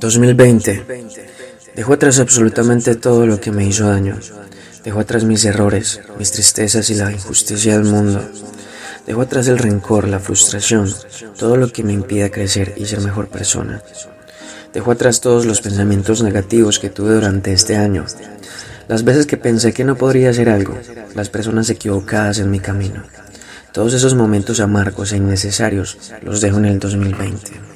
2020. Dejó atrás absolutamente todo lo que me hizo daño. Dejó atrás mis errores, mis tristezas y la injusticia del mundo. Dejó atrás el rencor, la frustración, todo lo que me impide crecer y ser mejor persona. Dejó atrás todos los pensamientos negativos que tuve durante este año. Las veces que pensé que no podría hacer algo, las personas equivocadas en mi camino. Todos esos momentos amargos e innecesarios los dejo en el 2020.